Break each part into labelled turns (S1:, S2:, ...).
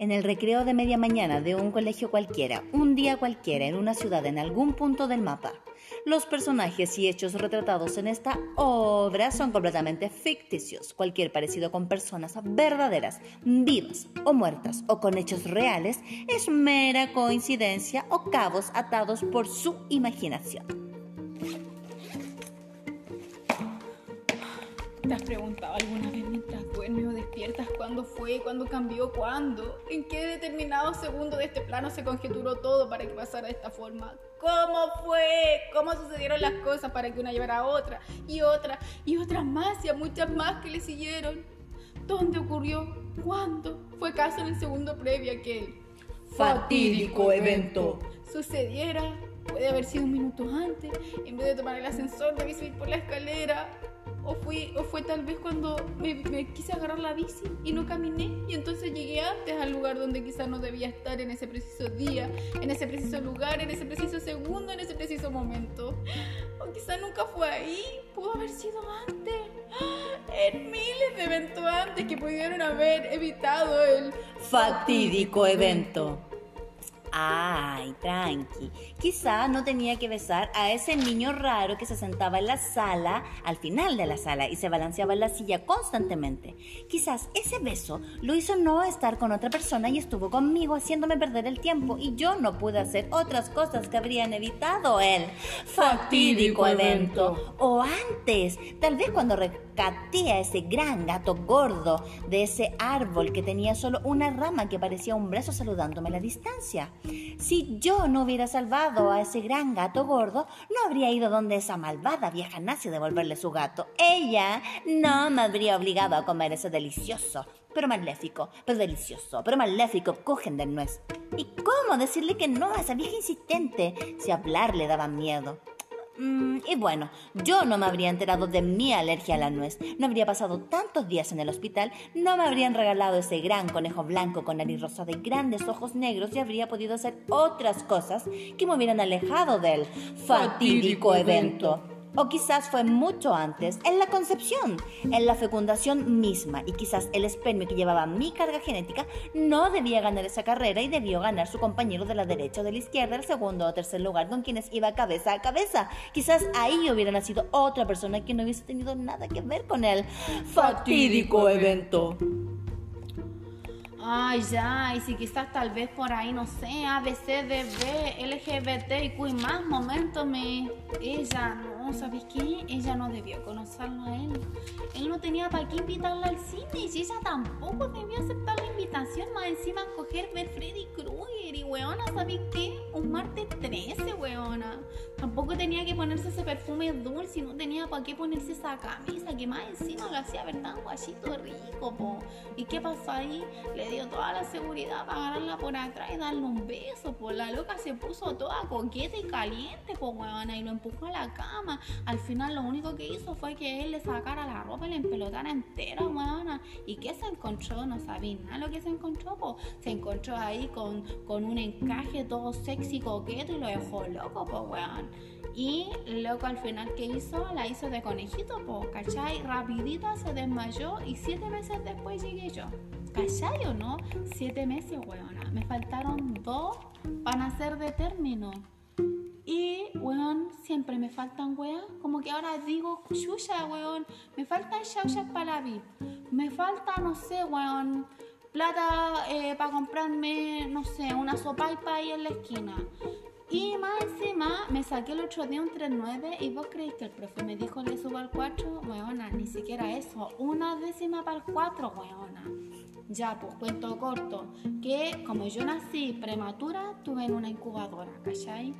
S1: En el recreo de media mañana de un colegio cualquiera, un día cualquiera, en una ciudad en algún punto del mapa, los personajes y hechos retratados en esta obra son completamente ficticios. Cualquier parecido con personas verdaderas, vivas o muertas o con hechos reales es mera coincidencia o cabos atados por su imaginación.
S2: ¿Te has preguntado alguna vez mientras duermes o despiertas cuándo fue, cuándo cambió, cuándo? ¿En qué determinado segundo de este plano se conjeturó todo para que pasara de esta forma? ¿Cómo fue? ¿Cómo sucedieron las cosas para que una llevara a otra y otra y otras más y a muchas más que le siguieron? ¿Dónde ocurrió? ¿Cuándo? ¿Fue caso en el segundo previo a que el
S1: fatídico evento
S2: sucediera? Puede haber sido un minuto antes, en vez de tomar el ascensor, debí subir por la escalera o, fui, o fue tal vez cuando me, quise agarrar la bici y no caminé y entonces llegué antes al lugar donde quizás no debía estar en ese preciso día, en ese preciso lugar, en ese preciso segundo, en ese preciso momento. O quizás nunca fue ahí, pudo haber sido antes, en miles de eventos antes que pudieron haber evitado el
S1: fatídico evento. Ay, tranqui. Quizá no tenía que besar a ese niño raro que se sentaba en la sala, al final de la sala, y se balanceaba en la silla constantemente. Quizás ese beso lo hizo no estar con otra persona y estuvo conmigo haciéndome perder el tiempo y yo no pude hacer otras cosas que habrían evitado el fatídico evento. O antes, tal vez cuando rescaté a ese gran gato gordo de ese árbol que tenía solo una rama que parecía un brazo saludándome a la distancia. Si yo no hubiera salvado a ese gran gato gordo, no habría ido donde esa malvada vieja nazi a devolverle su gato. Ella no me habría obligado a comer ese delicioso, pero maléfico, pero delicioso, pero maléfico cogen de nuez. ¿Y cómo decirle que no a esa vieja insistente si hablar le daba miedo? Mm, y bueno, yo no me habría enterado de mi alergia a la nuez, no habría pasado tantos días en el hospital, no me habrían regalado ese gran conejo blanco con nariz rosada y grandes ojos negros y habría podido hacer otras cosas que me hubieran alejado del fatídico evento. O quizás fue mucho antes, en la concepción, en la fecundación misma, y quizás el espermio que llevaba mi carga genética no debía ganar esa carrera y debió ganar su compañero de la derecha o de la izquierda, el segundo o tercer lugar con quienes iba cabeza a cabeza. Quizás ahí hubiera nacido otra persona que no hubiese tenido nada que ver con el fatídico evento.
S2: Ay, ya, y si quizás tal vez por ahí, no sé, ABCDB, LGBT y más momentos me... Ella, ¿sabes qué? Ella no debió conocerlo a él. Él no tenía para qué invitarla al cine y ella tampoco debió aceptar la invitación, más encima coger ver Freddy Krueger y weona, ¿sabes qué? Un martes 13, weona. Tampoco tenía que ponerse ese perfume dulce y no tenía para qué ponerse esa camisa que más encima lo hacía ver tan guachito rico, po. ¿Y qué pasó ahí? Le dio toda la seguridad para agarrarla por atrás y darle un beso, pues la loca se puso toda coqueta y caliente, pues weona, y lo empujó a la cama. Al final lo único que hizo fue que él le sacara la ropa y le empelotara entera, weona. ¿Y qué se encontró? No sabía nada lo que se encontró, pues se encontró ahí con, con un encaje todo sexy, coqueto y lo dejó loco, pues weón. Y loco al final que hizo, la hizo de conejito, pues, ¿cachai? Rapidita se desmayó y siete meses después llegué yo. ¿Cachai o no? Siete meses, weona. Me faltaron dos para nacer de término. Y, weón, siempre me faltan weas. Como que ahora digo, chucha, weón. Me faltan chauchas para la VIP. Me falta, no sé, weón. Plata eh, para comprarme, no sé, una sopa y ahí en la esquina. Y más encima me saqué el otro día un 3-9 y vos creéis que el profe me dijo le subo al 4, weona, ni siquiera eso, una décima para el 4, weona. Ya, pues cuento corto, que como yo nací prematura, tuve en una incubadora, ¿cachai?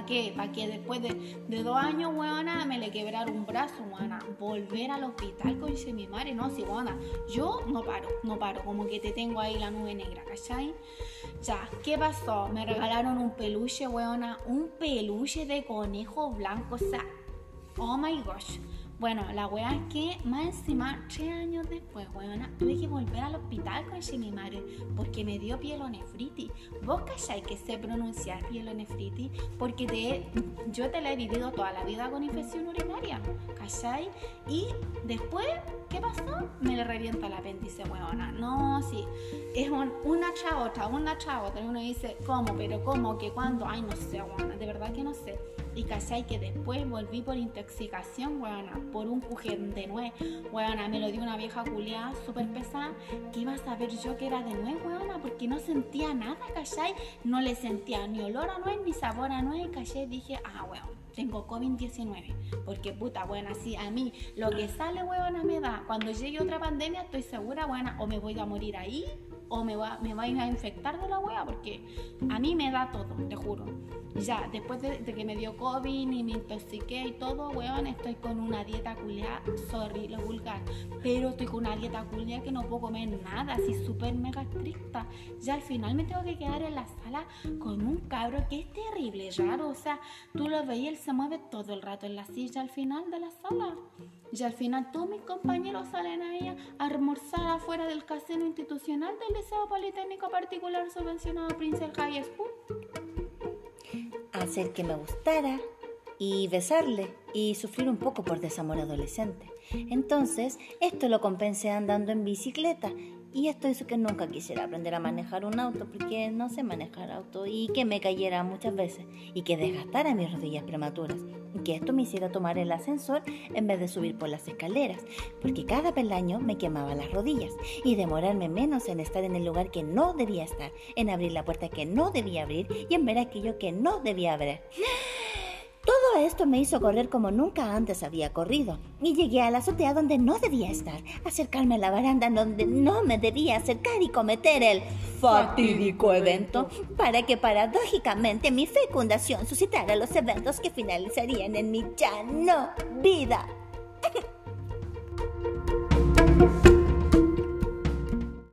S2: ¿Para qué? Para que después de, dos años, weona, me le quebraron un brazo, weona. Volver al hospital con mi madre, no, sí, weona. Yo no paro, no paro, como que te tengo ahí la nube negra, ¿cachai? Ya, ¿qué pasó? Me regalaron un peluche, weona, un peluche de conejo blanco, o sea, oh my gosh. Bueno, la weá es que más encima, tres años después, weona, tuve que volver al hospital con mi madre porque me dio pielonefritis. ¿Vos calláis que sé pronunciar pielonefritis? Porque te, yo te la he vivido toda la vida con infección urinaria, ¿cachai? Y después, ¿qué pasó? Me le revienta el apéndice, huevona. No, sí. Es una chaota, una chaota. Y uno dice, ¿cómo? ¿Pero cómo? ¿Qué? ¿Cuándo? Ay, no sé, huevona. De verdad que no sé. Y cachai que después volví por intoxicación, huevona. Por un cujén de nuez. Huevona, me lo dio una vieja culiada súper pesada. Que iba a saber yo que era de nuez, huevona. Porque no sentía nada, cachai. No le sentía ni olor a nuez, ni sabor a nuez. Cachai, dije, ah, huevona tengo COVID-19. Porque puta, bueno, así a mí lo que sale, huevona, me da. Cuando llegue otra pandemia, estoy segura, buena, o me voy a morir ahí, o me va, me va a ir a infectar de la hueá, porque a mí me da todo, te juro. Ya, después de, que me dio COVID y me intoxiqué y todo, weón, estoy con una dieta culiada, sorry, lo vulgar, pero estoy con una dieta culiada que no puedo comer nada, así súper mega estricta. Ya al final me tengo que quedar en la sala con un cabro que es terrible, raro, o sea, tú lo veías, él se mueve todo el rato en la silla al final de la sala. Y al final todos mis compañeros salen ahí a almorzar afuera del casino institucional del Liceo Politécnico Particular subvencionado Princess High School
S1: hacer que me gustara y besarle y sufrir un poco por desamor adolescente. Entonces, esto lo compensé andando en bicicleta y esto hizo que nunca quisiera aprender a manejar un auto porque no sé manejar auto y que me cayera muchas veces y que desgastara mis rodillas prematuras y que esto me hiciera tomar el ascensor en vez de subir por las escaleras porque cada peldaño me quemaba las rodillas y demorarme menos en estar en el lugar que no debía estar, en abrir la puerta que no debía abrir y en ver aquello que no debía ver. Esto me hizo correr como nunca antes había corrido y llegué a la azotea donde no debía estar, acercarme a la baranda donde no me debía acercar y cometer el fatídico evento para que paradójicamente mi fecundación suscitara los eventos que finalizarían en mi ya no vida.